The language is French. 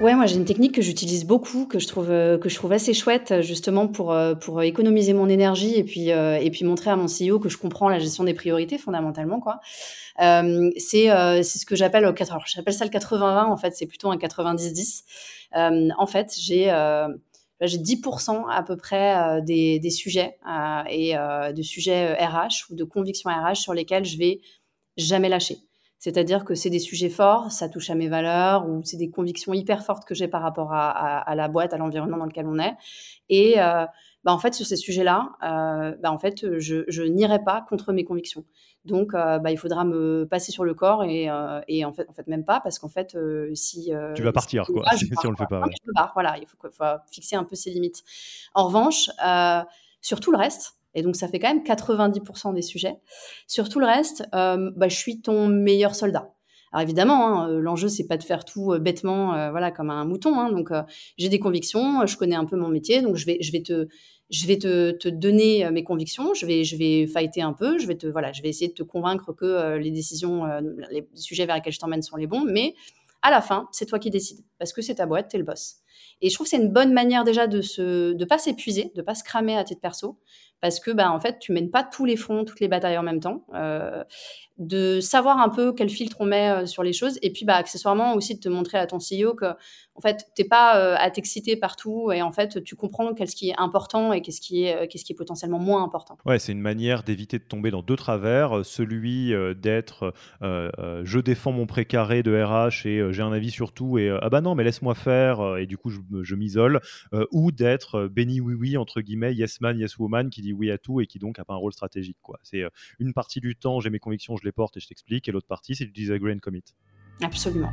Ouais, moi j'ai une technique que j'utilise beaucoup, que je trouve euh, que je trouve assez chouette justement pour euh, pour économiser mon énergie et puis euh, et puis montrer à mon CEO que je comprends la gestion des priorités fondamentalement quoi. c'est c'est ce que j'appelle alors j'appelle ça le 80-20 en fait, c'est plutôt un 90-10. en fait, j'ai j'ai 10% à peu près des, des sujets et de sujets RH ou de convictions RH sur lesquels je vais jamais lâcher. C'est-à-dire que c'est des sujets forts, ça touche à mes valeurs ou c'est des convictions hyper fortes que j'ai par rapport à, la boîte, à l'environnement dans lequel on est. Et euh, bah, en fait, sur ces sujets-là, euh, bah, en fait, je, n'irai pas contre mes convictions. Donc, euh, bah, il faudra me passer sur le corps et, en fait, en fait même pas parce qu'en fait, si tu vas partir quoi, si, on le fait pas. voilà, il faut, faut, fixer un peu ses limites. En revanche, sur tout le reste, et donc, ça fait quand même 90% des sujets. Sur tout le reste, euh, bah, je suis ton meilleur soldat. Alors évidemment, hein, euh, l'enjeu c'est pas de faire tout euh, bêtement, voilà, comme un mouton. Hein. donc j'ai des convictions, je connais un peu mon métier, donc je vais, je vais te, je vais te, donner mes convictions, je vais, je vais fighter un peu, je vais te, voilà, je vais essayer de te convaincre que les décisions, les sujets vers lesquels je t'emmène sont les bons, mais à la fin, c'est toi qui décides parce que c'est ta boîte, t'es le boss. Et je trouve que c'est une bonne manière déjà de se, de pas s'épuiser, de pas se cramer à titre perso, parce que bah, en fait, tu mènes pas tous les fronts, toutes les batailles en même temps. Euh, de savoir un peu quel filtre on met euh, sur les choses, et puis bah, accessoirement aussi de te montrer à ton CEO que en fait, t'es pas euh, à t'exciter partout, et en fait, tu comprends qu'est-ce qui est important et qu'est-ce qui est, qui est potentiellement moins important. Ouais, c'est une manière d'éviter de tomber dans deux travers, celui d'être je défends mon précaré de RH et j'ai un avis sur tout, et ah bah non, mais laisse-moi faire, et du coup, je, je m'isole, ou d'être béni oui oui entre guillemets, yes man, yes woman, qui dit oui à tout et qui donc n'a pas un rôle stratégique. Quoi. C'est euh, une partie du temps, j'ai mes convictions, je les porte et je t'explique, et l'autre partie, c'est du disagree and commit. Absolument.